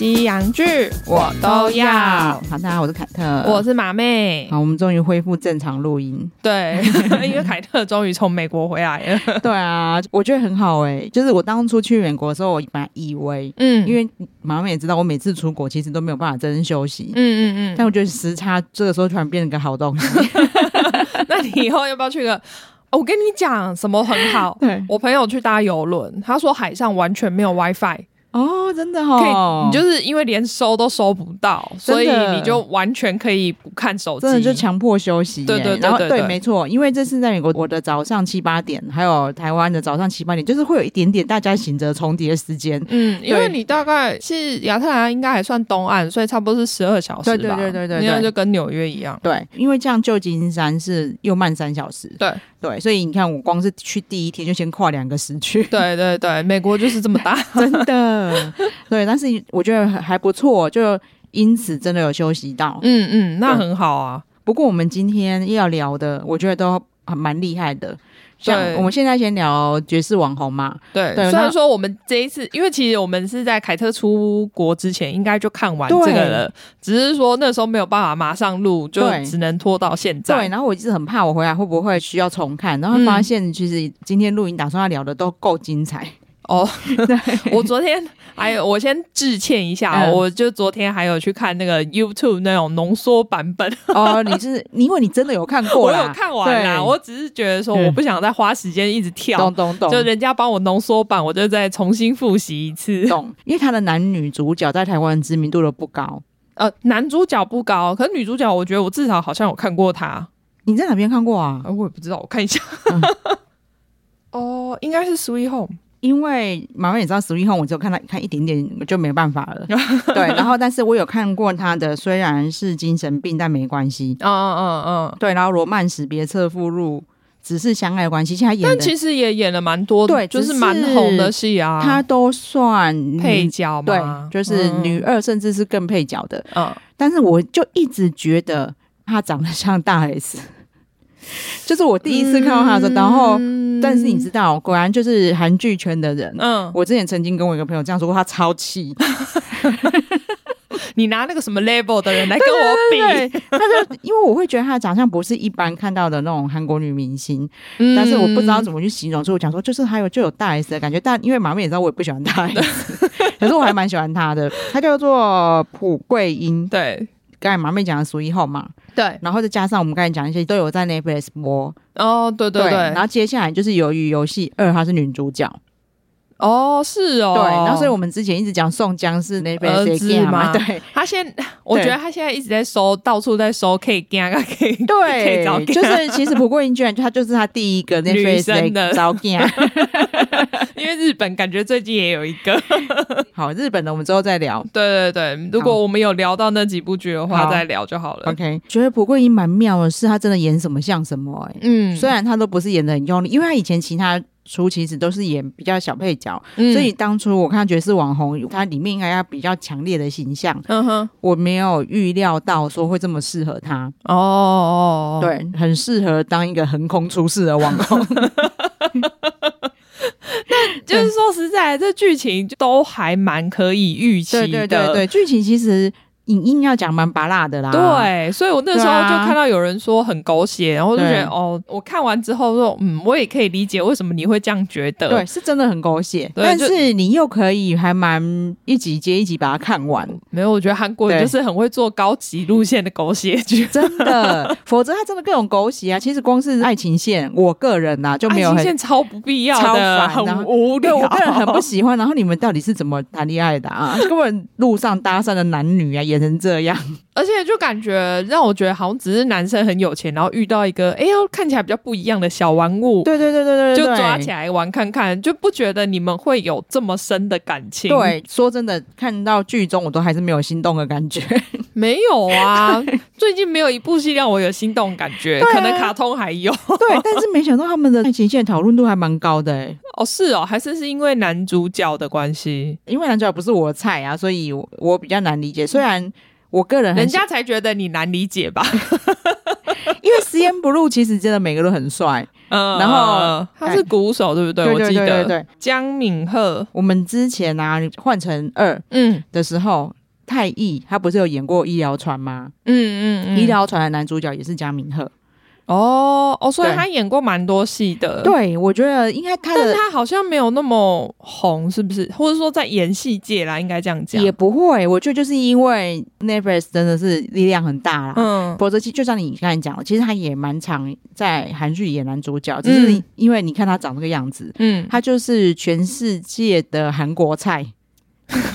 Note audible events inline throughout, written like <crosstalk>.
西洋剧我都要。好，大家好，我是凯特，我是马妹。好，我们终于恢复正常录音。对，<laughs> 因为凯特终于从美国回来了。对啊，我觉得很好哎、欸。就是我当初去美国的时候，我本来以为，嗯，因为马妹也知道，我每次出国其实都没有办法真正休息。嗯嗯嗯。但我觉得时差这个时候突然变成个好东西。<laughs> 那你以后要不要去个？我跟你讲，什么很好？<laughs> 对，我朋友去搭邮轮，他说海上完全没有 WiFi。哦，真的哦，你就是因为连收都收不到，所以你就完全可以不看手机，真的就强迫休息。对对对，然后对，没错，因为这是在美国，我的早上七八点，还有台湾的早上七八点，就是会有一点点大家醒着重叠的时间。嗯，因为你大概是亚特兰应该还算东岸，所以差不多是十二小时吧。对对对对对，那就跟纽约一样。对，因为这样旧金山是又慢三小时。对对，所以你看，我光是去第一天就先跨两个时区。对对对，美国就是这么大，<laughs> 真的。对。但是我觉得还不错，就因此真的有休息到，嗯嗯，那很好啊。不过我们今天要聊的，我觉得都还蛮厉害的。像我们现在先聊爵士网红嘛，对对。虽然说我们这一次，因为其实我们是在凯特出国之前应该就看完这个了，只是说那时候没有办法马上录，就只能拖到现在。对，然后我一直很怕我回来会不会需要重看，然后发现其实今天录音打算要聊的都够精彩。哦，<laughs> 对，<laughs> 我昨天还有，我先致歉一下，嗯、我就昨天还有去看那个 YouTube 那种浓缩版本。<laughs> 哦，你是因为你真的有看过，我有看完啦，我只是觉得说我不想再花时间一直跳，懂懂懂，就人家帮我浓缩版，我就再重新复习一次。懂，因为他的男女主角在台湾知名度都不高。呃，男主角不高，可是女主角，我觉得我至少好像有看过他。你在哪边看过啊？我也不知道，我看一下。哦，应该是 Sweet Home。因为马妹也知道《Sweet Home》，我只有看他看一点点，就没办法了。<laughs> 对，然后但是我有看过他的，虽然是精神病，但没关系。嗯嗯嗯嗯，对。然后《罗曼史别册附录》只是相爱的关系，其实他演，但其实也演了蛮多，对，就是蛮红的戏啊。他都算配角对，就是女二，甚至是更配角的。嗯，但是我就一直觉得他长得像大 S。<laughs> 就是我第一次看到他的时候，然后，但是你知道，果然就是韩剧圈的人。嗯，我之前曾经跟我一个朋友这样说过，他超气。<laughs> 你拿那个什么 level 的人来跟我比，他就因为我会觉得他的长相不是一般看到的那种韩国女明星，但是我不知道怎么去形容，所以我讲说就是还有就有大 S 的感觉。但因为马妹也知道我也不喜欢大 S，<laughs> 可是我还蛮喜欢他的。他叫做朴桂英，对。刚才马妹讲的《数一号》嘛，对，然后再加上我们刚才讲一些都有在 Netflix 播。哦，对对对，对，然后接下来就是《由于游戏二》，她是女主角。哦，是哦，对，然后所以我们之前一直讲宋江是那边儿子嘛，对，他现，<laughs> 我觉得他现在一直在收，到处在收，可以干啊，可以，对，就是其实朴桂英居然他就是他第一个那 <laughs> 女生的招干，因为日本感觉最近也有一个，<laughs> 好，日本的我们之后再聊，对对对，如果我们有聊到那几部剧的话，再聊就好了。OK，觉得朴桂英蛮妙的是，他真的演什么像什么，哎，嗯，虽然他都不是演的很用力，因为他以前其他。初其实都是演比较小配角，嗯、所以当初我看《绝世网红》，它里面应该要比较强烈的形象，嗯哼，我没有预料到说会这么适合他哦，哦，对，很适合当一个横空出世的网红。<laughs> 那就是说实在，这剧情都还蛮可以预期的，对对对对，剧情其实。影音要讲蛮拔辣的啦，对，所以我那时候就看到有人说很狗血，然后就觉得哦，我看完之后说，嗯，我也可以理解为什么你会这样觉得，对，是真的很狗血，但是你又可以还蛮一集接一集把它看完。没有，我觉得韩国人就是很会做高级路线的狗血剧，<laughs> 真的，否则他真的各种狗血啊。其实光是爱情线，我个人呐就没有，爱情线超不必要的，很无聊，我个人很不喜欢。然后你们到底是怎么谈恋爱的啊？<laughs> 根本路上搭讪的男女啊，演。成这样，而且就感觉让我觉得好像只是男生很有钱，然后遇到一个哎呦看起来比较不一样的小玩物，对对对对对，就抓起来玩看看，就不觉得你们会有这么深的感情。对，说真的，看到剧中我都还是没有心动的感觉。<laughs> 没有啊，最近没有一部戏让我有心动感觉，可能卡通还有。对，但是没想到他们的爱情线讨论度还蛮高的哎。哦，是哦，还是是因为男主角的关系？因为男主角不是我的菜啊，所以我我比较难理解。虽然。我个人，人家才觉得你难理解吧？<laughs> 因为 CNBLUE 其实真的每个都很帅嗯，然后他是鼓手，对不对？我记得对对，江敏赫。我们之前啊换成二嗯的时候，太艺他不是有演过《医疗船》吗？嗯嗯，《医疗船》的男主角也是江敏赫。哦哦，所以他演过蛮多戏的。对，我觉得应该他的，但他好像没有那么红，是不是？或者说在演戏界啦，应该这样讲。也不会，我觉得就是因为 Netflix 真的是力量很大啦。嗯，否则就像你刚才讲的，其实他也蛮常在韩剧演男主角，只是因为你看他长这个样子，嗯，他就是全世界的韩国菜。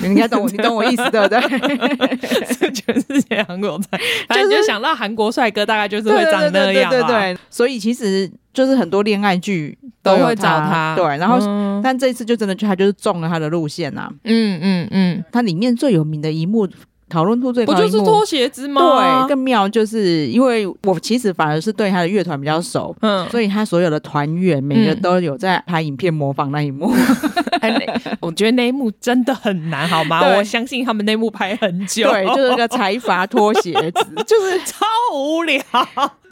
你应该懂我，你懂我意思对不对？<laughs> 是全世界韩国菜，反正就想到韩国帅哥，大概就是会长那样。对对对，所以其实就是很多恋爱剧都会找他。对，然后但这一次就真的就他就是中了他的路线呐。嗯嗯嗯，他里面最有名的一幕。讨论度最高，不就是脱鞋子吗？对，更妙就是因为我其实反而是对他的乐团比较熟，嗯，所以他所有的团员每个都有在拍影片模仿那一幕。<laughs> 我觉得那一幕真的很难，好吗？我相信他们那一幕拍很久，对，就是那个财阀脱鞋子，<laughs> 就是超无聊，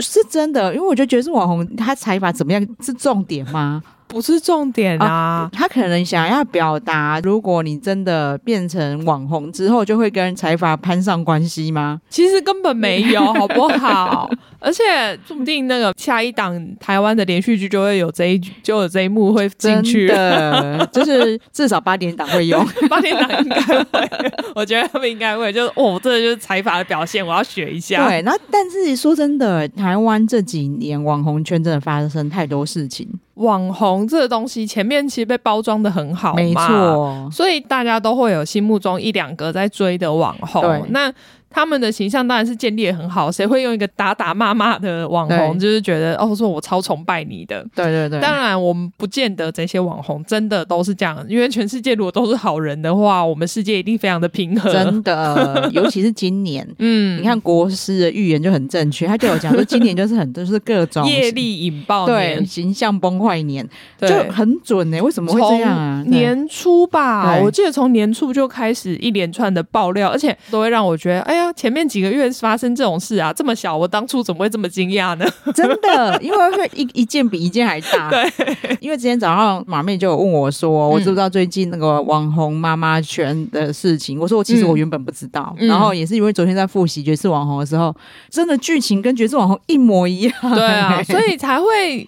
是真的。因为我就觉得爵士网红他财阀怎么样是重点吗？不是重点啊，啊，他可能想要表达，如果你真的变成网红之后，就会跟财阀攀上关系吗？其实根本没有，好不好？<laughs> 而且说不定那个下一档台湾的连续剧就会有这一就有这一幕会进去的，<laughs> 就是至少八点档会用，<laughs> 八点档应该会，我觉得他们应该会，就是哦，这就是财阀的表现，我要学一下。对，那但是说真的，台湾这几年网红圈真的发生太多事情。网红这个东西前面其实被包装的很好，没错，所以大家都会有心目中一两个在追的网红。那。他们的形象当然是建立得很好，谁会用一个打打骂骂的网红，就是觉得哦，说我超崇拜你的。对对对。当然，我们不见得这些网红真的都是这样，因为全世界如果都是好人的话，我们世界一定非常的平和。真的，<laughs> 尤其是今年，嗯，你看国师的预言就很正确，他就有讲说今年就是很多是各种业力引爆年，对，形象崩坏年，就很准呢、欸。为什么会这样啊？年初吧，我记得从年初就开始一连串的爆料，而且都会让我觉得，哎呀。前面几个月发生这种事啊，这么小，我当初怎么会这么惊讶呢？<laughs> 真的，因为会一一件比一件还大。<laughs> 对，因为今天早上马妹就有问我说，嗯、我知不知道最近那个网红妈妈圈的事情？我说我其实我原本不知道，嗯、然后也是因为昨天在复习爵士网红的时候，真的剧情跟爵士网红一模一样。对啊，所以才会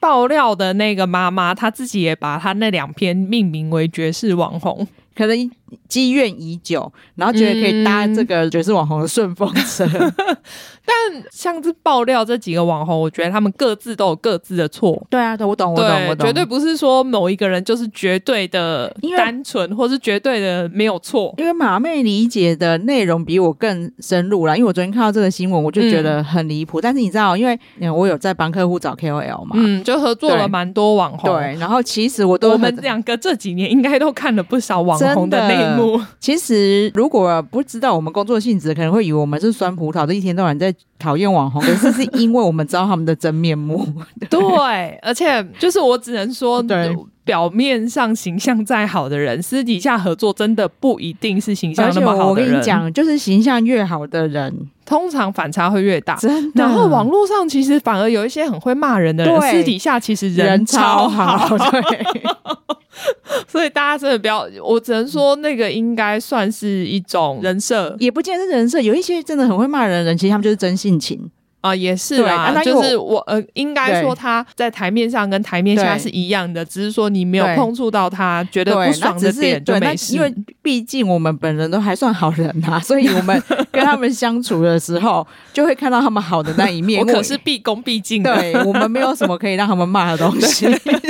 爆料的那个妈妈，她自己也把她那两篇命名为爵士网红。可能积怨已久，然后觉得可以搭这个爵士网红的顺风车。嗯、<laughs> 但像是爆料这几个网红，我觉得他们各自都有各自的错。对啊，我懂，我懂，我懂。绝对不是说某一个人就是绝对的单纯，或是绝对的没有错。因为马妹理解的内容比我更深入啦。因为我昨天看到这个新闻，我就觉得很离谱。嗯、但是你知道，因为我有在帮客户找 KOL 嘛，嗯，就合作了蛮多网红。对，然后其实我都我们两个这几年应该都看了不少网红。红的内幕，其实如果不知道我们工作性质，可能会以为我们是酸葡萄，这一天到晚在讨厌网红。可是是因为我们知道他们的真面目。<laughs> 对，而且就是我只能说，对。表面上形象再好的人，<laughs> 私底下合作真的不一定是形象那么好的人。我跟你讲，就是形象越好的人，通常反差会越大。真的。然后网络上其实反而有一些很会骂人的人，私底下其实人超好。人超好。对。<laughs> 所以大家真的不要，我只能说那个应该算是一种人设，也不见得是人设。有一些真的很会骂人的人，其实他们就是真性情。啊，也是啦，啊、就是我呃，应该说他在台面上跟台面下是一样的，只是说你没有碰触到他觉得不爽的点就没事。因为毕竟我们本人都还算好人呐、啊，所以我们 <laughs> 跟他们相处的时候，就会看到他们好的那一面。我可是毕恭毕敬的，对，我们没有什么可以让他们骂的东西。<laughs>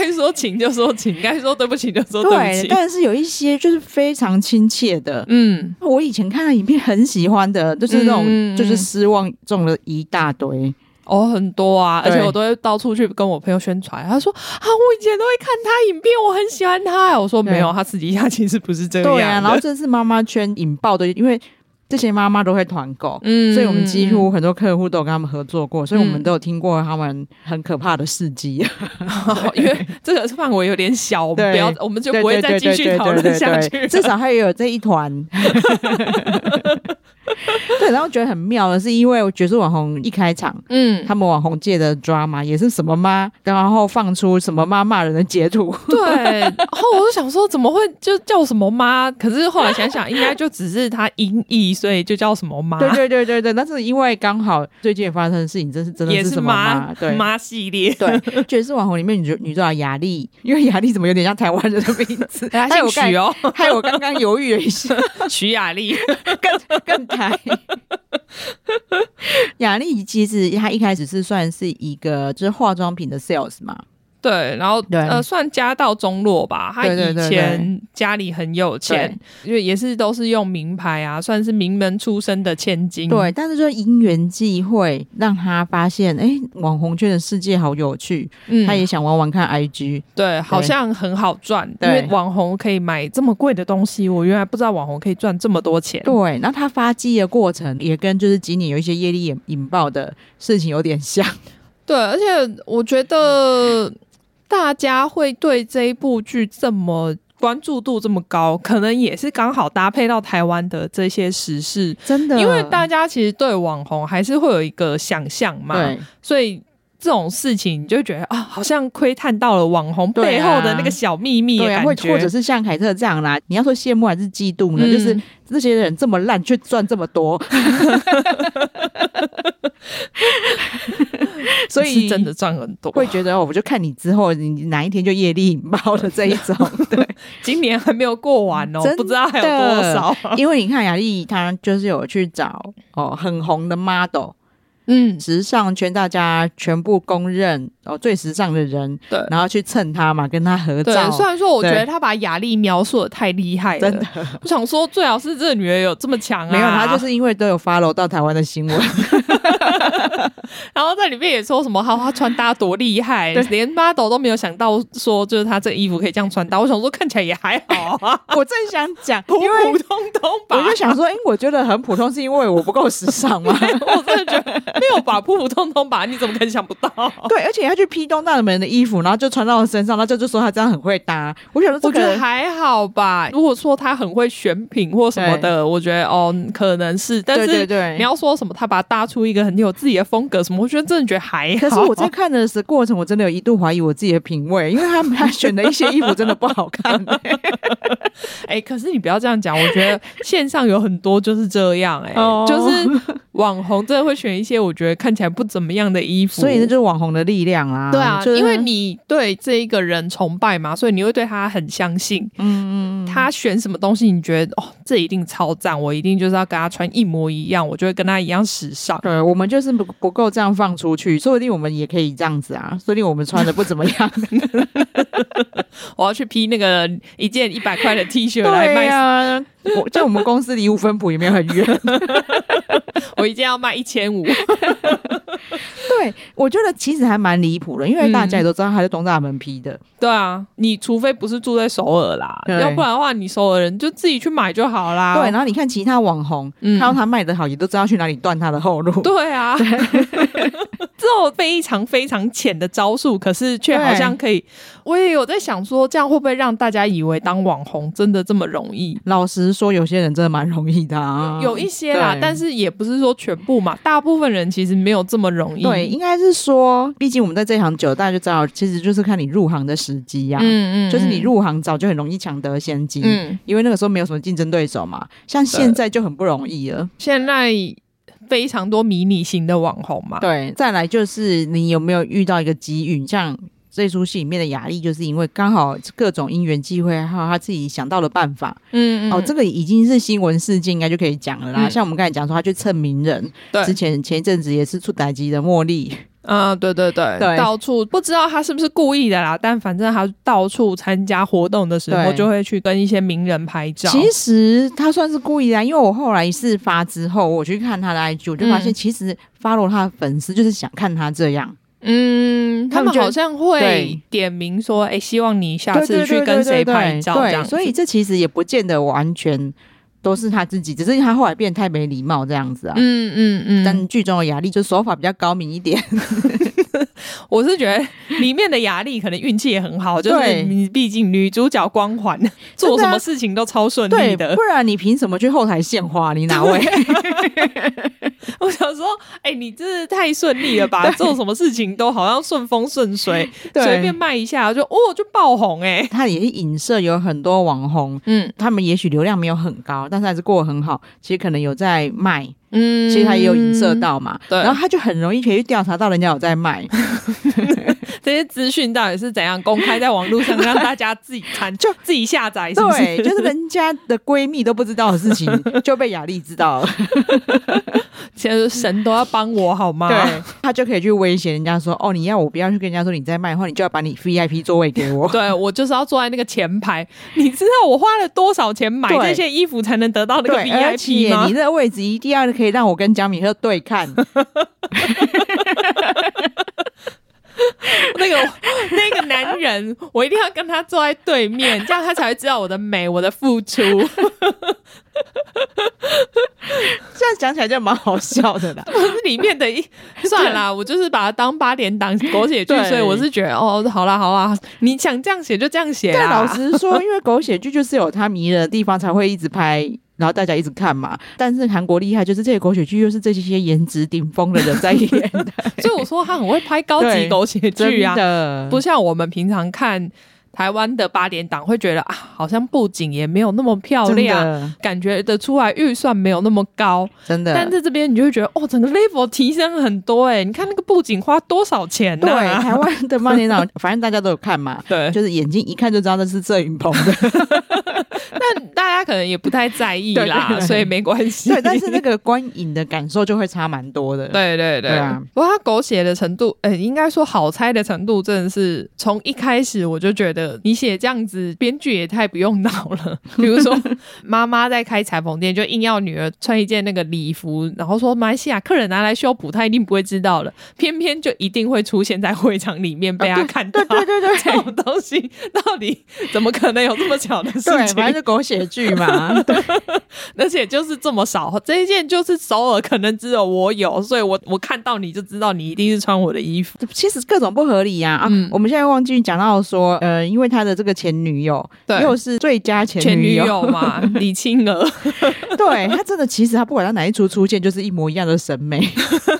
该说请就说请，该说对不起就说对不起。对，但是有一些就是非常亲切的，嗯，我以前看的影片很喜欢的，就是那种就是失望中了一大堆哦，很多啊，而且我都会到处去跟我朋友宣传。他说啊，我以前都会看他影片，我很喜欢他。我说没有，他私底下其实不是这样。对啊，然后这是妈妈圈引爆的，因为。这些妈妈都会团购，嗯，所以我们几乎很多客户都有跟他们合作过，嗯、所以我们都有听过他们很可怕的事迹。嗯、<laughs> 因为这个范围有点小，我们不要，我们就不会再继续讨论下去。至少还有这一团。<laughs> <laughs> 对，然后觉得很妙的是，因为爵士网红一开场，嗯，他们网红界的 drama 也是什么妈，然后放出什么妈骂人的截图，对，然后我就想说怎么会就叫什么妈？可是后来想想，应该就只是他音译，所以就叫什么妈？对对对对对，但是因为刚好最近发生的事情，真是真的是什么妈？对，妈系列，对，爵士网红里面女主女主角雅丽，因为雅丽怎么有点像台湾人的名字？还有许哦，害我刚刚犹豫了一下，徐雅丽 <laughs> 更更台。<laughs> 雅丽其实她一开始是算是一个就是化妆品的 sales 嘛。对，然后呃，算家道中落吧。他以前家里很有钱，因为也是都是用名牌啊，算是名门出身的千金。对，但是就因缘际会，让他发现，哎，网红圈的世界好有趣。嗯，他也想玩玩看 IG，对，好像很好赚。因为网红可以买这么贵的东西，我原来不知道网红可以赚这么多钱。对，那他发迹的过程也跟就是今年有一些业力引引爆的事情有点像。<laughs> 对，而且我觉得。大家会对这一部剧这么关注度这么高，可能也是刚好搭配到台湾的这些时事，真的。因为大家其实对网红还是会有一个想象嘛，对，所以这种事情你就觉得啊，好像窥探到了网红背后的那个小秘密的感觉，对或者是像凯特这样啦，你要说羡慕还是嫉妒呢？嗯、就是这些人这么烂却赚这么多。<laughs> <laughs> 所以真的赚很多，会觉得我就看你之后，你哪一天就业力引爆的这一种。<laughs> 对，今年还没有过完哦，不知道还有多少。<laughs> 因为你看雅丽，她就是有去找哦很红的 model。嗯，时尚圈大家全部公认哦，最时尚的人，对，然后去蹭他嘛，跟他合照。对，虽然说我觉得他把雅丽描述的太厉害了，真的。我想说，最好是这个女人有这么强啊。没有，她就是因为都有 follow 到台湾的新闻，<laughs> <laughs> 然后在里面也说什么，他穿搭多厉害，连 model 都没有想到说，就是他这个衣服可以这样穿搭。我想说，看起来也还好啊。<laughs> 我正想讲，普普通通吧。我就想说，哎，我觉得很普通，是因为我不够时尚吗？我真的觉得。没有吧，普普通通吧？你怎么可能想不到？<laughs> 对，而且他去披东大门的衣服，然后就穿到了身上，他就就说他这样很会搭。我想说，我觉得还好吧。如果说他很会选品或什么的，我觉得哦，可能是。但是你要说什么，他把他搭出一个很有自己的风格什么，我觉得真的觉得还好。可是我在看的时过程，我真的有一度怀疑我自己的品味，因为他他选的一些衣服真的不好看。<laughs> 哎、欸，可是你不要这样讲，我觉得线上有很多就是这样、欸，哎，哦、就是网红真的会选一些我觉得看。起来不怎么样的衣服，所以那就是网红的力量啦！对啊，就是、因为你对这一个人崇拜嘛，所以你会对他很相信。嗯嗯，他选什么东西，你觉得哦，这一定超赞，我一定就是要跟他穿一模一样，我就会跟他一样时尚。对，我们就是不不够这样放出去，说不定我们也可以这样子啊，说不定我们穿的不怎么样。<laughs> 我要去批那个一件一百块的 T 恤来卖啊！我在我们公司离五分埔也没有很远，<laughs> 我一件要卖一千五。<laughs> 对，我觉得其实还蛮离谱的，因为大家也都知道他是东大门批的。嗯、对啊，你除非不是住在首尔啦，要不然的话，你首尔人就自己去买就好啦。对，然后你看其他网红，嗯、看到他卖的好，也都知道去哪里断他的后路。对啊，<laughs> 种非常非常浅的招数，可是却好像可以。我也有在想说，这样会不会让大家以为当网红真的这么容易？老实说，有些人真的蛮容易的啊，有一些啦，但是也不是说全部嘛。大部分人其实没有这么容易。对，应该是说，毕竟我们在这行久，大家就知道，其实就是看你入行的时机呀。嗯嗯，就是你入行早就很容易抢得先机，嗯，因为那个时候没有什么竞争对手嘛。像现在就很不容易了。现在非常多迷你型的网红嘛。对，再来就是你有没有遇到一个机遇，像。这出戏里面的雅丽，就是因为刚好各种因缘际会，还有他自己想到了办法。嗯，嗯哦，这个已经是新闻事件，应该就可以讲了啦。嗯、像我们刚才讲说，他去蹭名人，对，之前前一阵子也是出打击的茉莉。啊、嗯，对对对，对到处不知道他是不是故意的啦，但反正他到处参加活动的时候，就会去跟一些名人拍照。其实他算是故意的，因为我后来事发之后，我去看他的 IG，我就发现其实 follow 他的粉丝就是想看他这样。嗯，他们好像会点名说，哎，希望你下次去跟谁拍照这样。所以这其实也不见得完全都是他自己，只是他后来变得太没礼貌这样子啊。嗯嗯嗯。但剧中的雅丽就手法比较高明一点。<laughs> 我是觉得里面的雅丽可能运气也很好，就是你毕竟女主角光环，做什么事情都超顺利的。不然你凭什么去后台献花？你哪位？<laughs> 我想说，哎、欸，你这是太顺利了吧？做什么事情都好像顺风顺水，随便卖一下就哦就爆红哎、欸。他也是影射有很多网红，嗯，他们也许流量没有很高，但是还是过得很好。其实可能有在卖。嗯，其实他也有影射到嘛，对，然后他就很容易可以去调查到人家有在卖 <laughs> 这些资讯，到底是怎样公开在网络上，让大家自己看，<laughs> 就自己下载，是不是？对，就是人家的闺蜜都不知道的事情，<laughs> 就被雅丽知道了。其实神都要帮我好吗？对，他就可以去威胁人家说：“哦，你要我不要去跟人家说你在卖的话，你就要把你 VIP 座位给我。<laughs> ”对，我就是要坐在那个前排。你知道我花了多少钱买这些衣服才能得到那个 VIP 吗？你那个位置一定要。可以让我跟江米赫对看，<laughs> <laughs> 那个那个男人，我一定要跟他坐在对面，这样他才会知道我的美，我的付出。<laughs> 这样讲起来就蛮好笑的啦，里面的一算了啦，我就是把它当八点档狗血剧，所以我是觉得哦，好啦好啦，你想这样写就这样写。但老实说，因为狗血剧就是有它迷人的地方，才会一直拍，然后大家一直看嘛。但是韩国厉害，就是这些狗血剧又是这些颜值顶峰的人在演的，<laughs> 所以我说他很会拍高级狗血剧啊，<laughs> 不像我们平常看。台湾的八点档会觉得啊，好像布景也没有那么漂亮，感觉得出来预算没有那么高，真的。但在这边你就会觉得，哦，整个 level 提升很多哎、欸！你看那个布景花多少钱呢、啊？对，<laughs> 台湾的八点档，反正大家都有看嘛，对，就是眼睛一看就知道那是摄影棚的。<laughs> 但大家可能也不太在意啦，对对对，所以没关系。对，但是那个观影的感受就会差蛮多的。对对对，对啊。不过他狗血的程度，呃、欸，应该说好猜的程度，真的是从一开始我就觉得你写这样子，编剧也太不用脑了。<laughs> 比如说，妈妈在开裁缝店，就硬要女儿穿一件那个礼服，然后说马来西亚客人拿来修补，他一定不会知道了，偏偏就一定会出现在会场里面被他看到。对对对对，这种东西到底怎么可能有这么巧的事情？是狗血剧嘛。<laughs> 对，而且就是这么少，这一件就是首尔可能只有我有，所以我我看到你就知道你一定是穿我的衣服。其实各种不合理呀啊！我们现在忘记讲到说，呃，因为他的这个前女友，对，又是最佳前女友，前女友嘛，<laughs> 李清娥。对，他真的，其实他不管他哪一出出现，就是一模一样的审美。<laughs>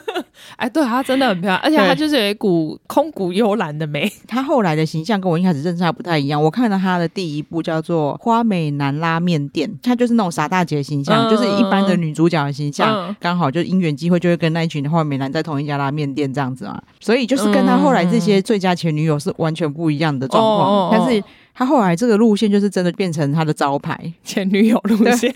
哎，对，她真的很漂亮，而且她就是有一股空谷幽兰的美。<laughs> 她后来的形象跟我一开始认识她不太一样。我看到她的第一部叫做《花美男拉面店》，她就是那种傻大姐的形象，嗯、就是一般的女主角的形象。刚、嗯、好就因缘机会，就会跟那一群花美男在同一家拉面店这样子嘛。所以就是跟她后来这些最佳前女友是完全不一样的状况。嗯、但是她后来这个路线就是真的变成他的招牌，<laughs> 前女友路线。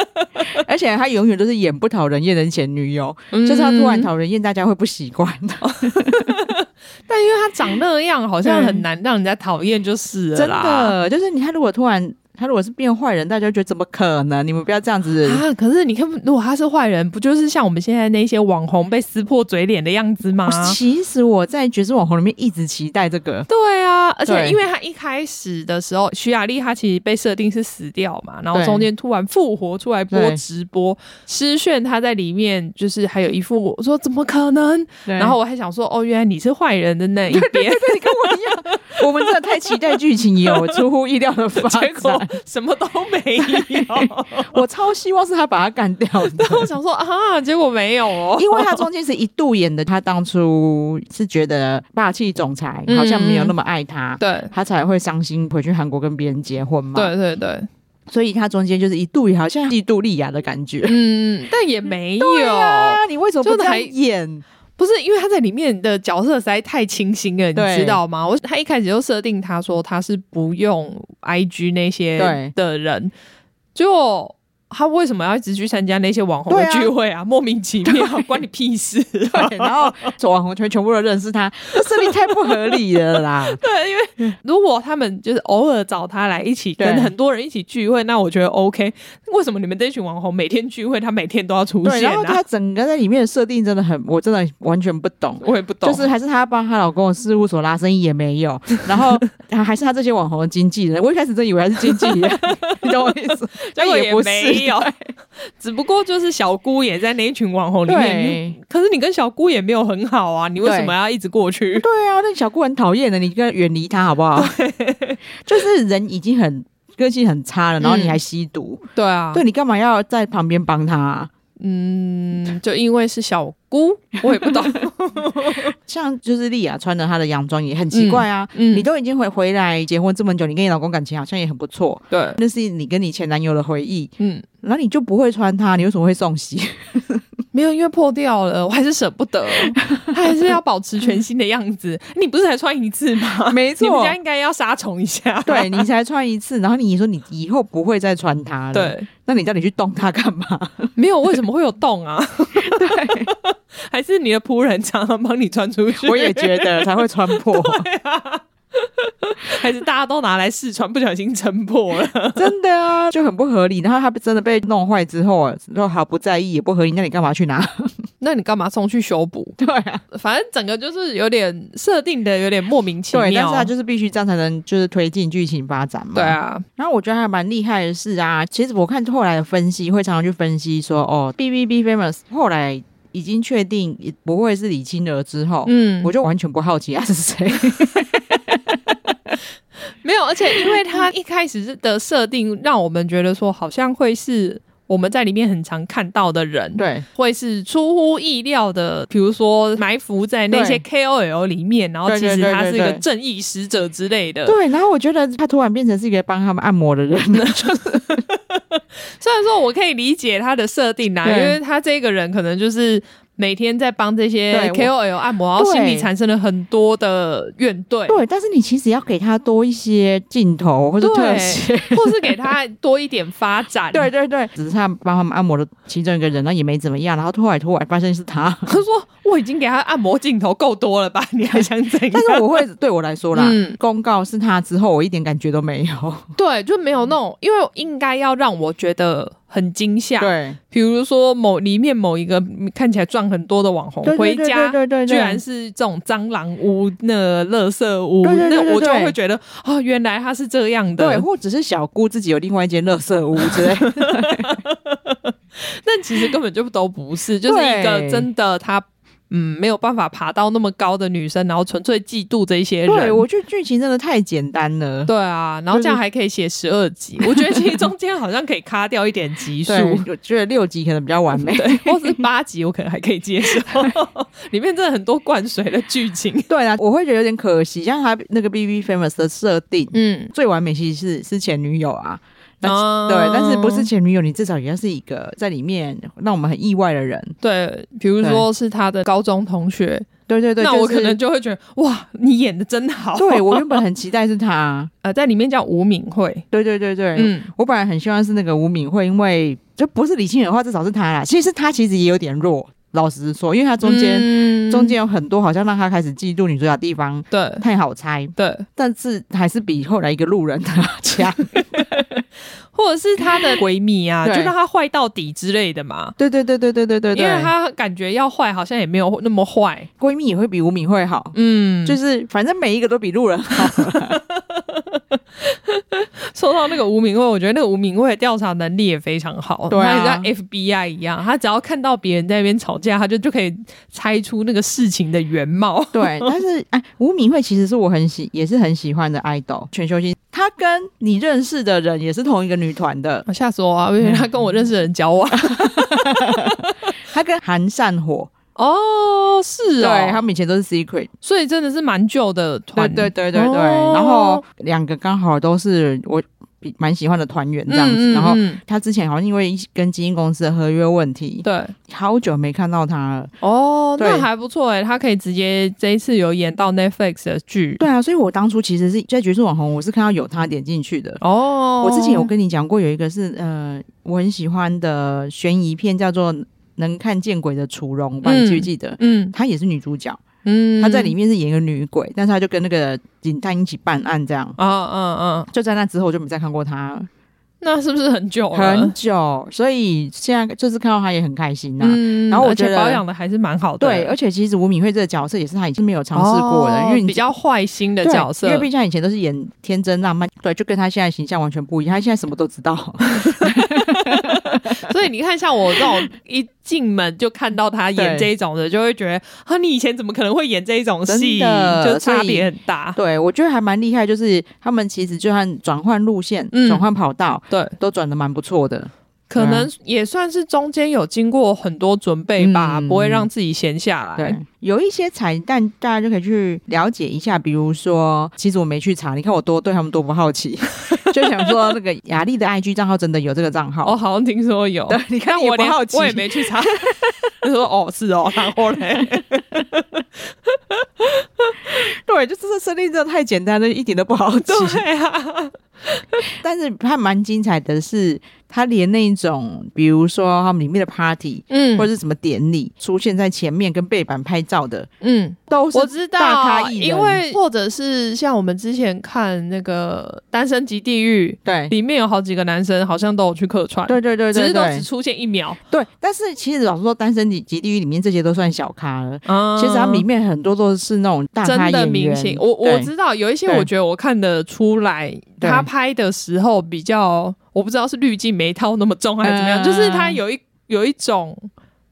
<laughs> 而且他永远都是演不讨人厌的前女友，嗯、就是他突然讨人厌，大家会不习惯。<laughs> 但因为他长那样，好像很难让人家讨厌，就是了。真的，就是你看，如果突然。他如果是变坏人，大家觉得怎么可能？你们不要这样子啊！可是你看，如果他是坏人，不就是像我们现在那些网红被撕破嘴脸的样子吗？其实我在爵士网红里面一直期待这个。对啊，而且因为他一开始的时候，徐雅丽她其实被设定是死掉嘛，然后中间突然复活出来播直播，诗炫他在里面就是还有一副我说怎么可能？然后我还想说哦，原来你是坏人的那一边，对，对，对，你跟我一样，我们真的太期待剧情有出乎意料的发展。<laughs> <laughs> 什么都没有，<laughs> 我超希望是他把他干掉的。<laughs> 但我想说啊，结果没有哦，因为他中间是一度演的，他当初是觉得霸气总裁好像没有那么爱他，嗯、对，他才会伤心回去韩国跟别人结婚嘛。对对对，所以他中间就是一度好像嫉妒莉亚的感觉，嗯，但也没有。啊、你为什么不这样演？不是因为他在里面的角色实在太清新了，你知道吗？我他一开始就设定他说他是不用 IG 那些的人，就。他为什么要一直去参加那些网红的聚会啊？啊莫名其妙，关你屁事！<laughs> 对，然后做网红圈全部都认识他，这设定太不合理了啦。<laughs> 对，因为如果他们就是偶尔找他来一起跟很多人一起聚会，那我觉得 OK。为什么你们这群网红每天聚会，他每天都要出现啊？然后他整个在里面的设定真的很，我真的完全不懂，我也不懂。就是还是他帮他老公的事务所拉生意也没有，<laughs> 然后还是他这些网红的经纪人。我一开始真以为他是经纪人，你懂我意思？结果也不是。没有，<laughs> 只不过就是小姑也在那一群网红里面。可是你跟小姑也没有很好啊，你为什么要一直过去？对，对啊，那小姑很讨厌的，你跟远离她好不好？就是人已经很个性很差了，然后你还吸毒，嗯、对啊，对你干嘛要在旁边帮他、啊？嗯，就因为是小姑，<laughs> 我也不懂。<laughs> 像就是丽亚穿的她的洋装也很奇怪啊。嗯，嗯你都已经回回来结婚这么久，你跟你老公感情好像也很不错。对，那是你跟你前男友的回忆。嗯，然后你就不会穿它，你为什么会送洗？没有，因为破掉了，我还是舍不得，<laughs> 他还是要保持全新的样子。你不是才穿一次吗？<laughs> 没错，你们家应该要杀虫一下。对，你才穿一次，然后你说你以后不会再穿它了。对，那你到底去动它干嘛？<laughs> 没有，为什么会有洞啊？对，还是你的仆人常常帮你穿出去？我也觉得才会穿破。对啊。<laughs> 还是大家都拿来试穿，不小心撑破了，<laughs> 真的啊，就很不合理。然后他真的被弄坏之后，都毫不在意，也不合理。那你干嘛去拿？<laughs> 那你干嘛送去修补？对啊，反正整个就是有点设定的有点莫名其妙。对，但是他就是必须这样才能就是推进剧情发展嘛。对啊，然后我觉得还蛮厉害的是啊，其实我看后来的分析会常常去分析说，哦，B B B Famous 后来已经确定不会是李清德之后，嗯，我就完全不好奇他是谁。没有，而且因为他 <laughs> 一开始的设定，让我们觉得说好像会是我们在里面很常看到的人，对，会是出乎意料的，比如说埋伏在那些 KOL 里面，然后其实他是一个正义使者之类的。对，然后我觉得他突然变成是一个帮他们按摩的人了。<laughs> 虽然说我可以理解他的设定啊，因为他这个人可能就是。每天在帮这些 KOL 按摩，然后心里产生了很多的怨怼。对，但是你其实要给他多一些镜头或者特写，<laughs> 或是给他多一点发展。<laughs> 对对对，只是他帮他们按摩的其中一个人，那也没怎么样。然后突然突然发现是他，<laughs> 他说我已经给他按摩镜头够多了吧？你还想怎样？但是我会对我来说啦，嗯、公告是他之后，我一点感觉都没有。对，就没有那种，因为应该要让我觉得。很惊吓，对，比如说某里面某一个看起来赚很多的网红回家，居然是这种蟑螂屋、那垃圾屋，那我就会觉得哦，原来他是这样的，对，或者是小姑自己有另外一间垃圾屋之类。的，<laughs> 但其实根本就都不是，就是一个真的他。嗯，没有办法爬到那么高的女生，然后纯粹嫉妒这些人。对，我觉得剧情真的太简单了。对啊，然后这样还可以写十二集，就是、我觉得其实中间好像可以卡掉一点集数。我觉得六集可能比较完美，对，或是八集我可能还可以接受。<laughs> 里面真的很多灌水的剧情。对啊，我会觉得有点可惜，像他那个 BB Famous 的设定，嗯，最完美其实是是前女友啊。但是、哦、对，但是不是前女友，你至少也要是一个在里面让我们很意外的人。对，比如说是他的高中同学。对对对，那我可能就会觉得、就是、哇，你演的真好。对，我原本很期待是他，<laughs> 呃，在里面叫吴敏慧。对对对对，嗯，我本来很希望是那个吴敏慧，因为就不是李清德的话，至少是他啦。其实他其实也有点弱。老实说，因为他中间、嗯、中间有很多好像让他开始嫉妒女主角的地方，对，太好猜，对，但是还是比后来一个路人他强，或者是他的 <laughs> 闺蜜啊，就让他坏到底之类的嘛。对对对对对对对，因为他感觉要坏，好像也没有那么坏，闺蜜也会比吴敏慧好，嗯，就是反正每一个都比路人好。<laughs> <laughs> 说到那个吴敏慧，我觉得那个吴敏慧的调查能力也非常好，对啊，像 FBI 一样，他只要看到别人在那边吵架，他就就可以猜出那个事情的原貌。<laughs> 对，但是哎，吴敏慧其实是我很喜，也是很喜欢的 idol 全球星。他跟你认识的人也是同一个女团的，吓死我啊！因为他跟我认识的人交往，<laughs> 他跟韩善火。哦，是啊，对，他们以前都是 Secret，所以真的是蛮旧的团，对对对对对。哦、然后两个刚好都是我比蛮喜欢的团员这样子。嗯嗯嗯、然后他之前好像因为跟经纪公司的合约问题，对，好久没看到他了。哦，那还不错哎，他可以直接这一次有演到 Netflix 的剧。对啊，所以我当初其实是在《绝世网红》，我是看到有他点进去的。哦，我之前有跟你讲过，有一个是呃我很喜欢的悬疑片，叫做。能看见鬼的楚容，我记不记得？嗯，她也是女主角。嗯，她在里面是演一个女鬼，但是她就跟那个警探一起办案，这样。啊嗯嗯，就在那之后我就没再看过她。那是不是很久了？很久，所以现在这次看到她也很开心呐。嗯，然后我觉得保养的还是蛮好的。对，而且其实吴敏慧这个角色也是她已经没有尝试过的，因为比较坏心的角色。因为毕竟她以前都是演天真浪漫，对，就跟她现在形象完全不一样。她现在什么都知道。<laughs> 所以你看，像我这种 <laughs> 一进门就看到他演这一种的，就会觉得啊，你以前怎么可能会演这一种戏？就差别很大。对，我觉得还蛮厉害，就是他们其实就算转换路线、转换跑道，对，都转的蛮不错的。可能也算是中间有经过很多准备吧，嗯、不会让自己闲下来。对，有一些彩蛋，大家就可以去了解一下。比如说，其实我没去查，你看我多对他们多不好奇，<laughs> 就想说那个雅丽的 IG 账号真的有这个账号？我好像听说有。对，你看我不好奇，我也没去查。<laughs> 就说哦，是哦，然后嘞，<laughs> 对，就这个设定真的太简单了，一点都不好奇。对啊，但是还蛮精彩的是。他连那种，比如说他们里面的 party，嗯，或者是什么典礼，出现在前面跟背板拍照的，嗯，都是大咖艺人。因为或者是像我们之前看那个《单身即地狱》，对，里面有好几个男生好像都有去客串，对对对对，只是都只出现一秒。对，但是其实老实说，《单身即即地狱》里面这些都算小咖了。嗯，其实他们里面很多都是那种大咖真的明星。我我知道有一些，我觉得我看得出来，他拍的时候比较。我不知道是滤镜没套那么重还是怎么样，嗯、就是它有一有一种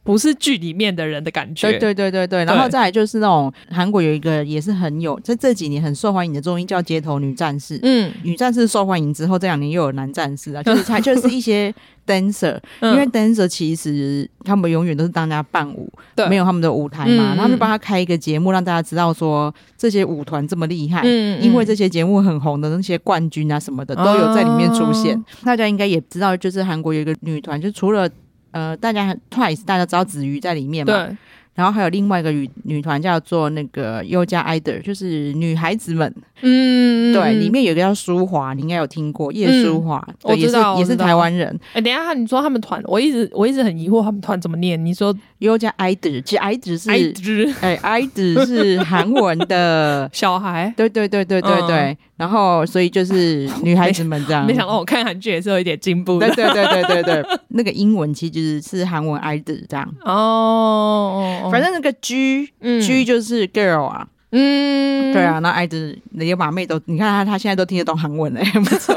不是剧里面的人的感觉。对对对对对，然后再来就是那种韩国有一个也是很有在这几年很受欢迎的综艺叫《街头女战士》。嗯，女战士受欢迎之后，这两年又有男战士啊，就是 <laughs> 他就是一些。dancer，因为 dancer 其实他们永远都是当家伴舞，对，没有他们的舞台嘛，嗯、他们就帮他开一个节目，让大家知道说这些舞团这么厉害，嗯，因为这些节目很红的那些冠军啊什么的都有在里面出现。哦、大家应该也知道，就是韩国有一个女团，就除了呃，大家 Twice，大家知道子瑜在里面嘛，对。然后还有另外一个女女团叫做那个优加 ider，就是女孩子们。嗯，对，里面有一个叫舒华，你应该有听过叶舒华，我知道，也是台湾人。哎，等一下，你说他们团，我一直我一直很疑惑，他们团怎么念？你说优加 idol，其实 idol 是哎 idol 是韩文的 <laughs> 小孩。对对对对对对。然后所以就是女孩子们这样。<laughs> 没想到我看韩剧也是有一点进步。对对对对对对，那个英文其实是韩文 idol 这样。哦。反正那个 G，G、嗯、G 就是 girl 啊，嗯，对啊，那爱子连把妹都，你看她，她现在都听得懂韩文嘞，<laughs> 不错，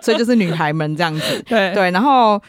所以就是女孩们这样子，对对，然后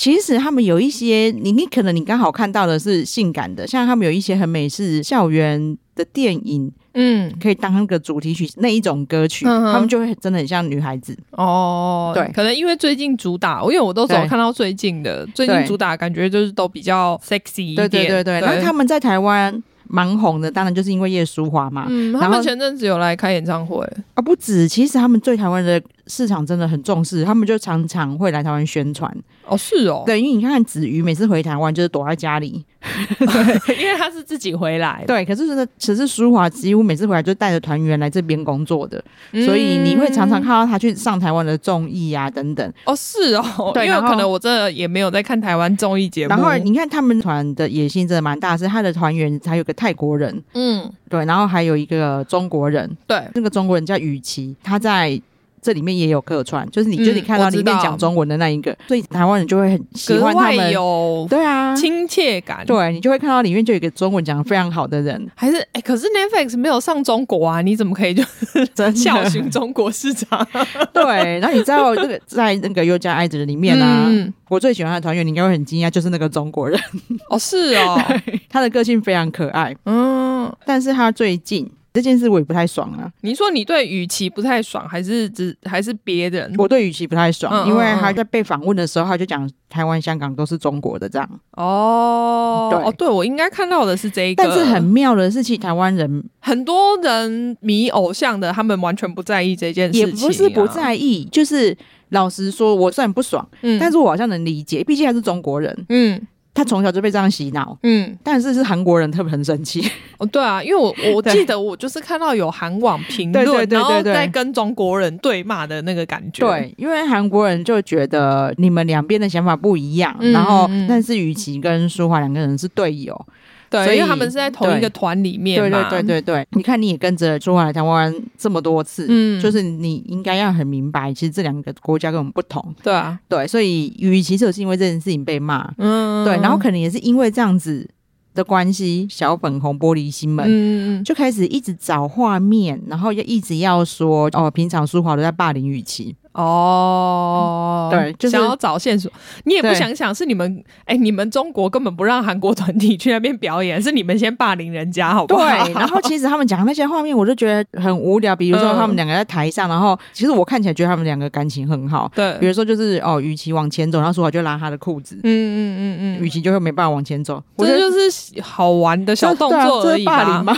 其实他们有一些，你你可能你刚好看到的是性感的，像他们有一些很美式校园的电影。嗯，可以当那个主题曲那一种歌曲，嗯、他们就会真的很像女孩子哦。对，可能因为最近主打，因为我都总看到最近的，最近主打感觉就是都比较 sexy 一点。对对对对，然后他们在台湾蛮红的，当然就是因为叶淑华嘛。嗯，他们前阵子有来开演唱会啊，不止，其实他们对台湾的市场真的很重视，他们就常常会来台湾宣传。哦，是哦，对，因为你看子瑜每次回台湾就是躲在家里，<laughs> 对，因为他是自己回来，对，可是这个其实舒华几乎每次回来就带着团员来这边工作的，嗯、所以你会常常看到他去上台湾的综艺啊等等。哦，是哦，对，因为可能我这也没有在看台湾综艺节目。然后你看他们团的野心真的蛮大，是他的团员还有个泰国人，嗯，对，然后还有一个中国人，对，那个中国人叫雨琦，他在。这里面也有客串，就是你，就是你看到里面讲中文的那一个，所以台湾人就会很喜欢他们，有对啊，亲切感，对，你就会看到里面就有一个中文讲的非常好的人，还是哎，可是 Netflix 没有上中国啊，你怎么可以就效忠 <laughs> 中国市场？<laughs> 对，然后你知道这个在那个优家爱子里面啊，嗯、我最喜欢的团员，你应该会很惊讶，就是那个中国人。哦，是哦，<laughs> 他的个性非常可爱，嗯，但是他最近。这件事我也不太爽啊！你说你对雨琦不太爽，还是只还是别人？我对雨琦不太爽，嗯、因为他在被访问的时候，他就讲台湾、香港都是中国的这样。哦，对哦，对，我应该看到的是这一个。但是很妙的是，其实台湾人很多人迷偶像的，他们完全不在意这件事情、啊。也不是不在意，就是老实说，我虽然不爽，嗯，但是我好像能理解，毕竟还是中国人，嗯。他从小就被这样洗脑，嗯，但是是韩国人特别很生气。哦，对啊，因为我我 <laughs> 记得我就是看到有韩网评论，然后在跟中国人对骂的那个感觉，对，因为韩国人就觉得你们两边的想法不一样，嗯、然后但是雨琦跟舒华两个人是队友。对，所以他们是在同一个团里面嘛。对对对对对，你看你也跟着舒华来台湾这么多次，嗯，就是你应该要很明白，其实这两个国家跟我们不同。对啊，对，所以与其是因为这件事情被骂，嗯，对，然后可能也是因为这样子的关系，小粉红玻璃心们，嗯，就开始一直找画面，然后就一直要说哦，平常舒华都在霸凌雨琦。哦，对，就是想要找线索。你也不想想，是你们哎，你们中国根本不让韩国团体去那边表演，是你们先霸凌人家，好不好？对。然后其实他们讲那些画面，我就觉得很无聊。比如说他们两个在台上，然后其实我看起来觉得他们两个感情很好。对。比如说就是哦，雨琦往前走，然后舒华就拉他的裤子。嗯嗯嗯嗯。雨琦就会没办法往前走。这就是好玩的小动作而已吧？霸凌吗？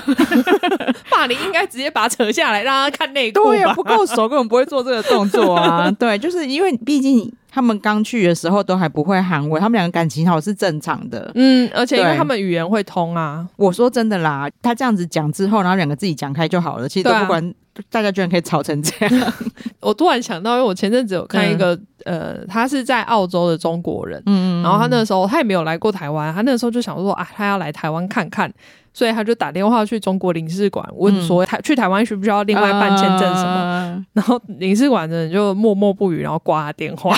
<laughs> 霸凌应该直接把他扯下来，让他看内裤。对，不够熟，根本不会做这个动作啊。对，就是因为毕竟他们刚去的时候都还不会韩文，他们两个感情好是正常的。嗯，而且因为他们语言会通啊。我说真的啦，他这样子讲之后，然后两个自己讲开就好了。其实都不管、啊、大家居然可以吵成这样。<laughs> 我突然想到，因为我前阵子有看一个、嗯、呃，他是在澳洲的中国人，嗯，然后他那个时候他也没有来过台湾，他那个时候就想说啊，他要来台湾看看。所以他就打电话去中国领事馆问说台，台、嗯、去台湾需不需要另外办签证什么？呃、然后领事馆的人就默默不语，然后挂他电话。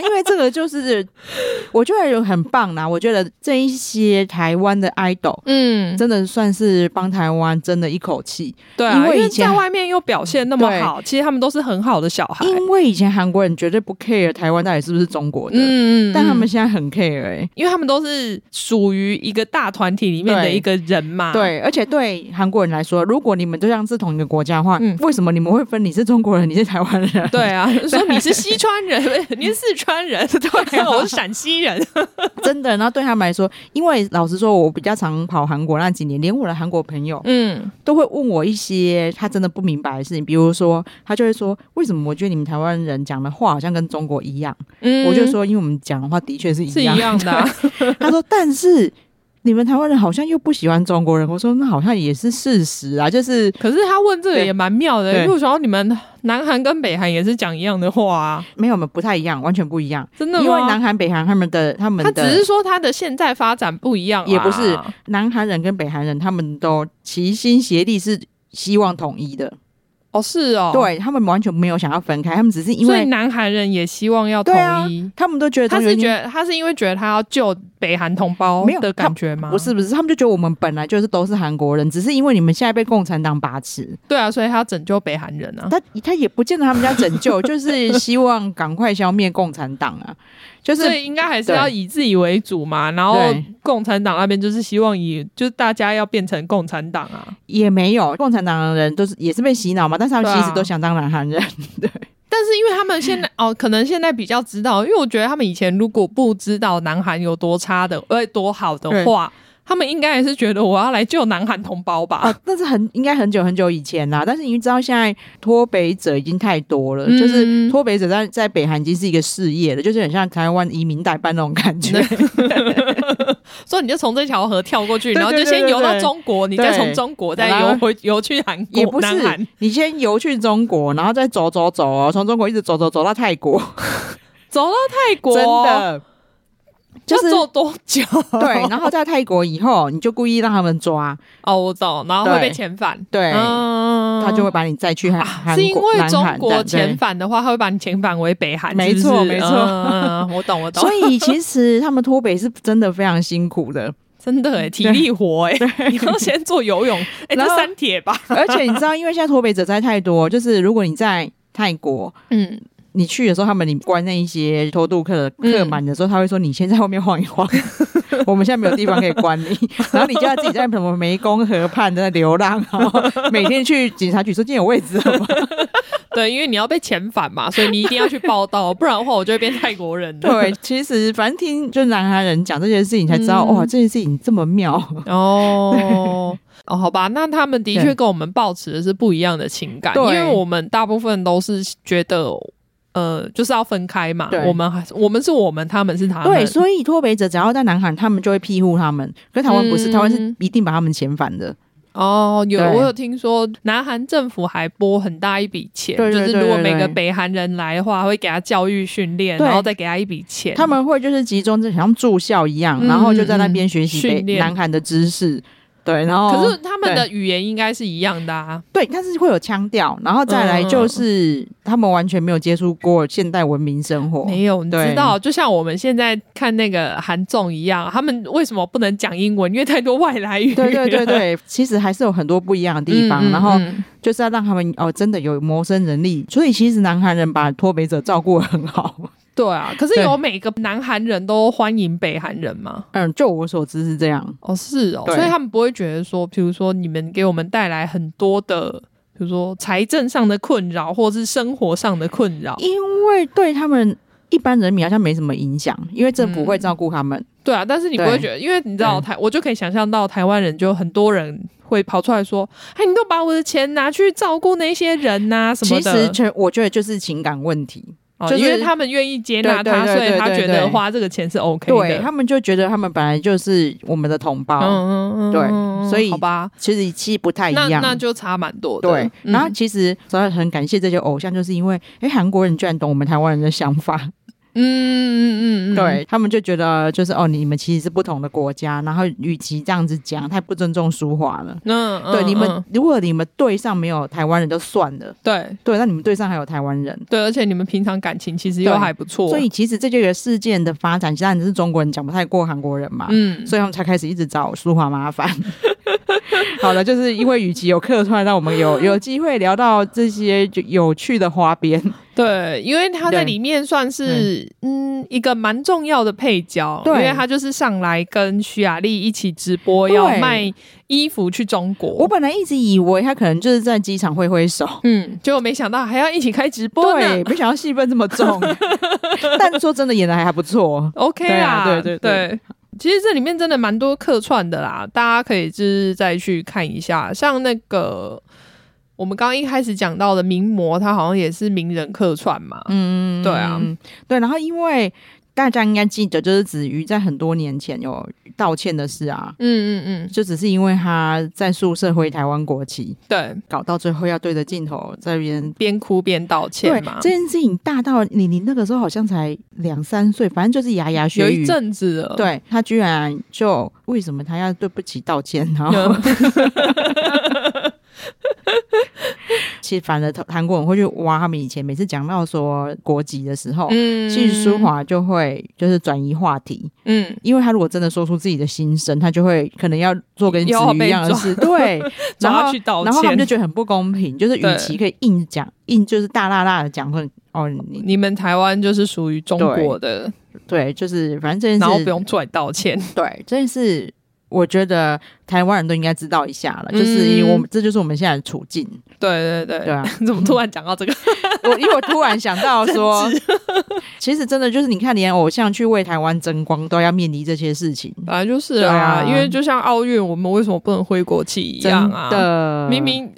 因为这个就是我觉得有很棒啦。我觉得这一些台湾的 idol，嗯，真的算是帮台湾争了一口气。对啊，因为在外面又表现那么好，其实他们都是很好的小孩。因为以前韩国人绝对不 care 台湾到底是不是中国的，嗯嗯，但他们现在很 care 哎、欸，因为他们都是属于一个大团体里面的一个人嘛。对，对，而且对韩国人来说，如果你们就像是同一个国家的话，嗯，为什么你们会分你是中国人，你是台湾人？对啊，<laughs> 说你是西川人，<laughs> 你是。四川人，<laughs> 对，我是陕西人，<laughs> 真的。然后对他们来说，因为老实说，我比较常跑韩国那几年，连我的韩国朋友，嗯，都会问我一些他真的不明白的事情。比如说，他就会说，为什么我觉得你们台湾人讲的话好像跟中国一样？嗯，我就说，因为我们讲的话的确是一样，是一样的啊。<laughs> 他说，但是。你们台湾人好像又不喜欢中国人，我说那好像也是事实啊，就是。可是他问这个也蛮妙的，因为说你们南韩跟北韩也是讲一样的话啊，没有，没有不太一样，完全不一样，真的吗？因为南韩、北韩他们的他们的，他只是说他的现在发展不一样，也不是南韩人跟北韩人他们都齐心协力是希望统一的。哦，是哦，对他们完全没有想要分开，他们只是因为，所以南韩人也希望要统一，啊、他们都觉得他是觉得他是因为觉得他要救北韩同胞没有的感觉吗？不是不是，他们就觉得我们本来就是都是韩国人，只是因为你们现在被共产党把持，对啊，所以他要拯救北韩人啊，他他也不见得他们家拯救，<laughs> 就是希望赶快消灭共产党啊。就是所以应该还是要以自己为主嘛，然后共产党那边就是希望以就是大家要变成共产党啊，也没有共产党的人都是也是被洗脑嘛，但是他们其实都想当南韩人，<laughs> 对。但是因为他们现在哦，可能现在比较知道，因为我觉得他们以前如果不知道南韩有多差的，呃，多好的话。他们应该也是觉得我要来救南韩同胞吧？啊，那是很应该很久很久以前啦。但是你知道现在脱北者已经太多了，嗯、就是脱北者在在北韩已经是一个事业了，就是很像台湾移民代办那种感觉。<laughs> 所以你就从这条河跳过去，然后就先游到中国，你再从中国再游回游去韩国。也不是，你先游去中国，然后再走走走哦，从中国一直走走走到泰国，<laughs> 走到泰国，真的。就是做多久？<laughs> 对，然后在泰国以后，你就故意让他们抓。哦，我懂，然后会被遣返，对，嗯、他就会把你再去韩是因为中国遣返的话，他会把你遣返回北韩，没错，没错，嗯，我懂，我懂。所以其实他们脱北是真的非常辛苦的，真的哎，体力活哎，你要先做游泳，<laughs> 哎，这三铁吧。而且你知道，因为现在脱北者在太多，就是如果你在泰国，嗯。你去的时候，他们你关那一些偷渡客客满的时候，他会说：“你先在后面晃一晃，<laughs> 我们现在没有地方可以关你。”然后你就要自己在什么湄公河畔在那流浪，然后每天去警察局说：“今天有位置了吗？” <laughs> 对，因为你要被遣返嘛，所以你一定要去报道，不然的话我就会变泰国人。对，其实反正听就南韩人讲这件事情，才知道、嗯、哇，这件事情这么妙哦哦，好吧，那他们的确跟我们抱持的是不一样的情感，因为我们大部分都是觉得。呃，就是要分开嘛。我们还是我们是我们，他们是他们。对，所以脱北者只要在南韩，他们就会庇护他们。可是台湾不是，嗯、台湾是一定把他们遣返的。哦，有我有听说，南韩政府还拨很大一笔钱，就是如果每个北韩人来的话，会给他教育训练，然后再给他一笔钱。他们会就是集中，就像住校一样，嗯、然后就在那边学习南韩的知识。对，然后可是他们的语言应该是一样的啊。对，但是会有腔调，然后再来就是他们完全没有接触过现代文明生活，没有，你知道，就像我们现在看那个韩综一样，他们为什么不能讲英文？因为太多外来语。对对对对，<laughs> 其实还是有很多不一样的地方，嗯嗯嗯，然后就是要让他们哦，真的有谋生能力。所以其实南韩人把脱北者照顾得很好。对啊，可是有每个南韩人都欢迎北韩人吗？嗯，就我所知是这样。哦，是哦，所以他们不会觉得说，比如说你们给我们带来很多的，比如说财政上的困扰，或是生活上的困扰，因为对他们一般人民好像没什么影响，因为政府会照顾他们。嗯、对啊，但是你不会觉得，因为你知道台，我就可以想象到台湾人就很多人会跑出来说，哎，你都把我的钱拿去照顾那些人呐、啊，什么的。其实，我觉得就是情感问题。就是因为他们愿意接纳他，所以他觉得花这个钱是 OK 的。对，他们就觉得他们本来就是我们的同胞，嗯嗯对，所以好吧，其实其实不太一样，那，那就差蛮多的。对，然后其实所以很感谢这些偶像，就是因为哎，韩国人居然懂我们台湾人的想法。嗯嗯嗯，对他们就觉得就是哦，你们其实是不同的国家，然后与其这样子讲，太不尊重舒华了。嗯，对，你们如果你们队上没有台湾人就算了，对对，那你们队上还有台湾人，对，而且你们平常感情其实又还不错，所以其实这就个事件的发展，其实是中国人讲不太过韩国人嘛，嗯，所以他们才开始一直找舒华麻烦。<laughs> 好了，就是因为与其有客串，让我们有有机会聊到这些就有趣的花边。对，因为他在里面算是嗯，嗯一个蛮重要的配角，对因为他就是上来跟徐雅丽一起直播，要卖衣服去中国。我本来一直以为他可能就是在机场挥挥手，嗯，结果没想到还要一起开直播没想到戏份这么重。<laughs> 但是说真的，演的还还不错，OK 啊，对对对。对其实这里面真的蛮多客串的啦，大家可以就是再去看一下，像那个我们刚刚一开始讲到的名模，他好像也是名人客串嘛，嗯，对啊，对，然后因为。大家应该记得，就是子瑜在很多年前有道歉的事啊。嗯嗯嗯，就只是因为他在宿舍挥台湾国旗，对，搞到最后要对着镜头在边边哭边道歉嘛。这件事情大到你，你那个时候好像才两三岁，反正就是牙牙学语，有一阵子了。对，他居然就为什么他要对不起道歉？然后。<laughs> <laughs> 其实，反而韩国人会去挖他们以前每次讲到说国籍的时候，嗯，其实舒华就会就是转移话题，嗯，因为他如果真的说出自己的心声，他就会可能要做跟子瑜一样的事，对，<laughs> 然后然后他们就觉得很不公平，就是与其可以硬讲硬，就是大大大的讲说哦，你你们台湾就是属于中国的，对，就是反正这件事，然后不用出来道歉，对，这件事。我觉得台湾人都应该知道一下了，就是以我们、嗯、这就是我们现在的处境。对对对，对啊！<laughs> 怎么突然讲到这个？<laughs> 我因为我突然想到说，<laughs> 其实真的就是你看，连偶像去为台湾争光都要面临这些事情，本来就是啊。啊因为就像奥运，我们为什么不能挥国旗一样啊？的明明。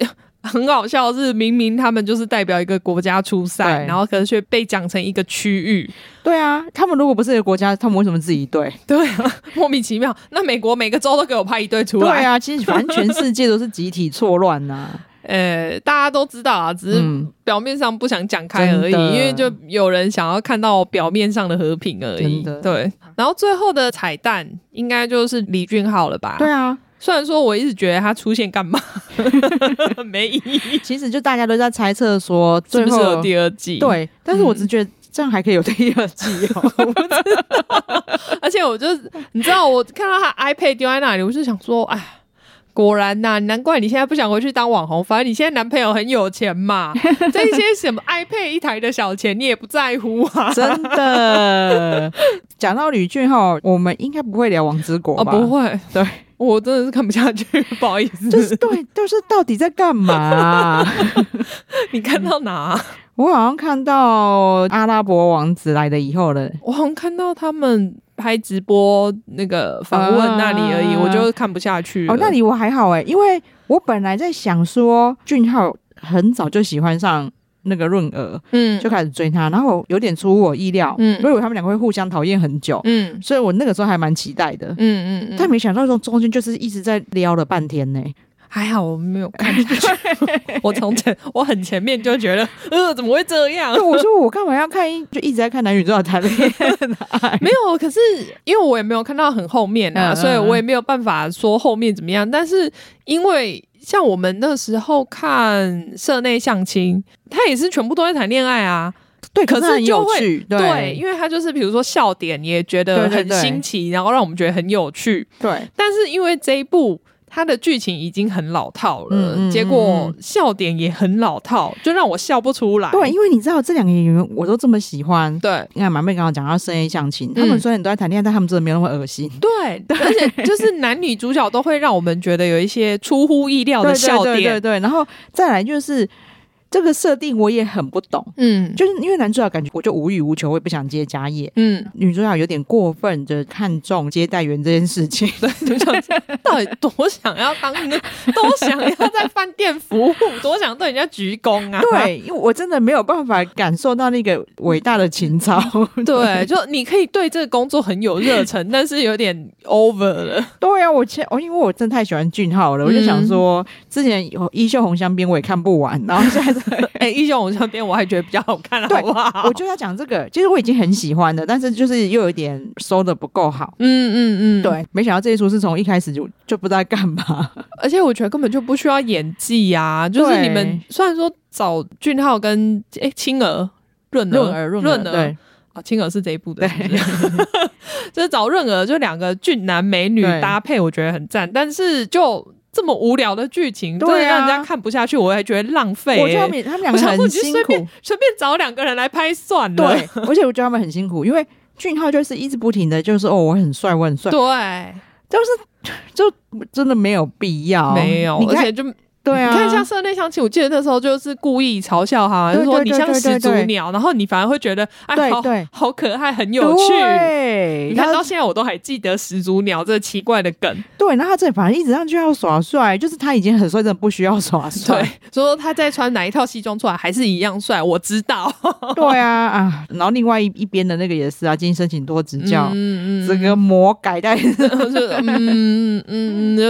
很搞笑的是，明明他们就是代表一个国家出赛，然后可是却被讲成一个区域。对啊，他们如果不是一个国家，他们为什么自己队？对啊，莫名其妙。那美国每个州都给我派一队出来。对啊，其实反正全世界都是集体错乱呐。<laughs> 呃，大家都知道啊，只是表面上不想讲开而已，嗯、因为就有人想要看到表面上的和平而已。的对，然后最后的彩蛋应该就是李俊浩了吧？对啊。虽然说我一直觉得他出现干嘛 <laughs> 没意义，其实就大家都在猜测说最后是不是有第二季？对，但是我只觉得这样还可以有第二季哦。<laughs> 而且我就你知道，我看到他 iPad 丢在那里，我就想说，哎，果然呐、啊，难怪你现在不想回去当网红。反正你现在男朋友很有钱嘛，<laughs> 这些什么 iPad 一台的小钱你也不在乎啊？真的。讲到吕俊浩，我们应该不会聊王之国吧？哦，不会，对。我真的是看不下去，<laughs> 不好意思。就是对，就是到底在干嘛啊？<laughs> 你看到哪？<laughs> 我好像看到阿拉伯王子来了以后了。我好像看到他们拍直播那个访问那里而已，我就看不下去。哦，那里我还好哎，因为我本来在想说，俊浩很早就喜欢上。那个润儿，嗯，就开始追他，然后有点出乎我意料，嗯，我以为他们两个会互相讨厌很久，嗯，所以我那个时候还蛮期待的，嗯嗯，但没想到说中间就是一直在撩了半天呢，还好我没有看进去，<laughs> <laughs> 我从前我很前面就觉得，呃，怎么会这样？我说我干嘛要看？就一直在看男女主角谈恋爱。<laughs> 没有，可是因为我也没有看到很后面啊，嗯嗯嗯，所以我也没有办法说后面怎么样。但是因为像我们那时候看社内相亲，他也是全部都在谈恋爱啊。对，可是就会对，因为他就是比如说笑点，你也觉得很新奇，然后让我们觉得很有趣。对，但是因为这一部。他的剧情已经很老套了，嗯、结果笑点也很老套，就让我笑不出来。对，因为你知道这两个演员我都这么喜欢。对，你看马妹刚刚讲到深夜相亲，嗯、他们虽然都在谈恋爱，但他们真的没有那么恶心。对，<laughs> 对，而且就是男女主角都会让我们觉得有一些出乎意料的笑点。对，对，对，对，对，然后再来就是。这个设定我也很不懂，嗯，就是因为男主角感觉我就无欲无求，我也不想接家业，嗯，女主角有点过分的看重接待员这件事情，<laughs> 对，女主角到底多想要当那，<laughs> 多想要在饭店服务，多想对人家鞠躬啊？对，因为我真的没有办法感受到那个伟大的情操，<laughs> 对，就你可以对这个工作很有热忱，但是有点 over 了。对啊，我前我因为我真的太喜欢俊浩了，我就想说，之前有《衣袖红香边》我也看不完，然后现在。哎，《英雄红镶边》我还觉得比较好看，好不好？我就要讲这个，其实我已经很喜欢了，但是就是又有点收的不够好。嗯嗯嗯，对，没想到这一出是从一开始就就不知道干嘛，<laughs> 而且我觉得根本就不需要演技呀、啊，就是你们虽然说找俊浩跟哎青儿润儿润儿对啊，青儿是这一部的是是，<laughs> 就是找润儿就两个俊男美女搭配，我觉得很赞，但是就。这么无聊的剧情，对啊，真的让人家看不下去，我还觉得浪费、欸。我觉得他们他们两个很辛苦，随便随便找两个人来拍算了。对，而且我觉得他们很辛苦，因为俊浩就是一直不停的就是哦，我很帅，我很帅。对，就是就真的没有必要，没有，而且就。对啊，你看像社内相亲，我记得那时候就是故意嘲笑他，就是说你像始祖鸟，然后你反而会觉得哎，好好可爱，很有趣。对，你看到现在我都还记得始祖鸟这奇怪的梗。对，那他这反正一直上就要耍帅，就是他已经很帅，真的不需要耍帅。所以说他在穿哪一套西装出来还是一样帅，我知道。<laughs> 对啊啊，然后另外一一边的那个也是啊，今生请多指教。嗯嗯，这个魔改代，<laughs> 嗯嗯嗯，就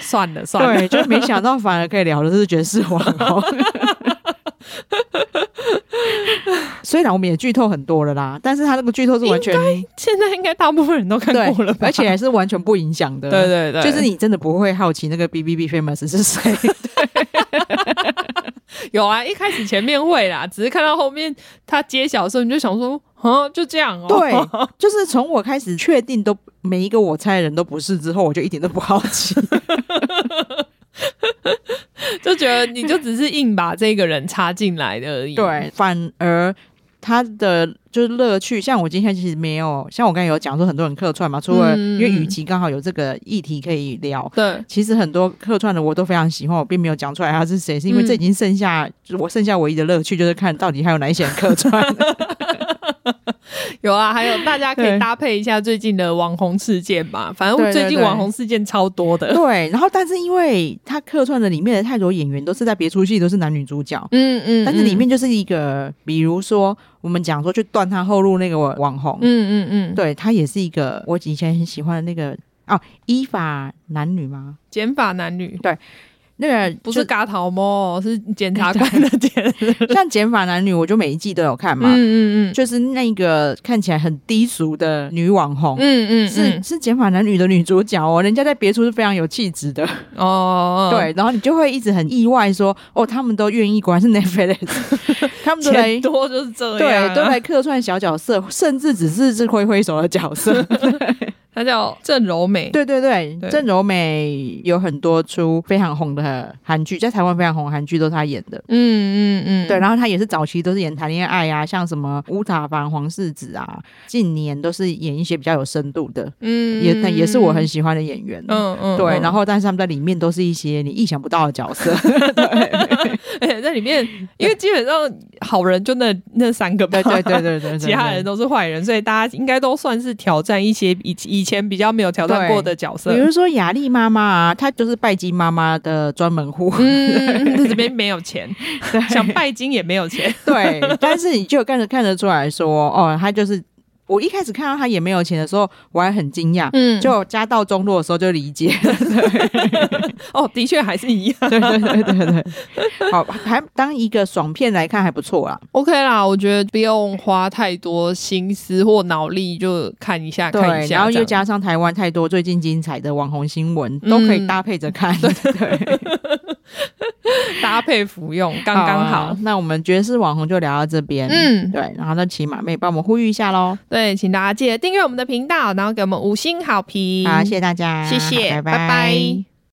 算了算了，对，就没想到。反而可以聊的是爵士网红，<laughs> 虽然我们也剧透很多了啦，但是他那个剧透是完全现在应该大部分人都看过了，而且还是完全不影响的。对对对，就是你真的不会好奇那个 B B B Famous 是谁？<laughs> 有啊，一开始前面会啦，只是看到后面他揭晓的时候，你就想说，啊，就这样哦。对，就是从我开始确定都每一个我猜的人都不是之后，我就一点都不好奇。<laughs> <laughs> 就觉得你就只是硬把这个人插进来的而已，对，反而他的就是乐趣，像我今天其实没有，像我刚才有讲说很多人客串嘛，除了因为雨琦刚好有这个议题可以聊，对，其实很多客串的我都非常喜欢，我并没有讲出来他是谁，是因为这已经剩下就是我剩下唯一的乐趣就是看到底还有哪一些人客串。<laughs> <laughs> 有啊，还有大家可以搭配一下最近的网红事件吧。反正最近网红事件超多的。对，然后但是因为他客串的里面的太多演员都是在别出戏，都是男女主角。嗯嗯。但是里面就是一个，比如说我们讲说去断他后路那个网红。嗯嗯嗯。对，他也是一个我以前很喜欢的那个哦，依法男女吗？减法男女。对。那个不是嘎桃猫，是检察官的检。<laughs> 像减法男女，我就每一季都有看嘛。嗯嗯嗯，就是那个看起来很低俗的女网红。嗯嗯，是是减法男女的女主角哦，人家在别处是非常有气质的哦。<laughs> 对，然后你就会一直很意外说，哦，他们都愿意，果然是 Netflix，<laughs> 他们都来多就是这样，对，都来客串小角色，甚至只是是挥挥手的角色。她叫郑柔美，对对对，郑柔美有很多出非常红的韩剧，在台湾非常红的韩剧都是她演的。嗯嗯嗯，对，然后她也是早期都是演谈恋爱啊，像什么乌塔房、黄世子啊，近年都是演一些比较有深度的。嗯，也那也是我很喜欢的演员。嗯嗯，对，然后但是他们在里面都是一些你意想不到的角色。<laughs> <laughs> 对，而且在里面，因为基本上好人就那那三个吧，对对对对，其他人都是坏人，所以大家应该都算是挑战一些以以。前比较没有挑战过的角色，比如说雅丽妈妈啊，她就是拜金妈妈的专门户。嗯，这边没有钱，对想拜金也没有钱。对，但是你就看着看得出来说，哦，她就是我一开始看到他也没有钱的时候，我还很惊讶。嗯，就家道中落的时候就理解了。对 <laughs> 哦，的确还是一样。对对对对对。好，还当一个爽片来看还不错啦。OK 啦，我觉得不用花太多心思或脑力就看一下，看一下。然后又加上台湾太多最近精彩的网红新闻，都可以搭配着看。对 <laughs> 对对。<laughs> 搭配服用刚刚好，好。那我们爵士网红就聊到这边。嗯，对。然后那请马妹帮我们呼吁一下喽。对，请大家记得订阅我们的频道，然后给我们五星好评。好，谢谢大家，谢谢，拜拜。拜拜。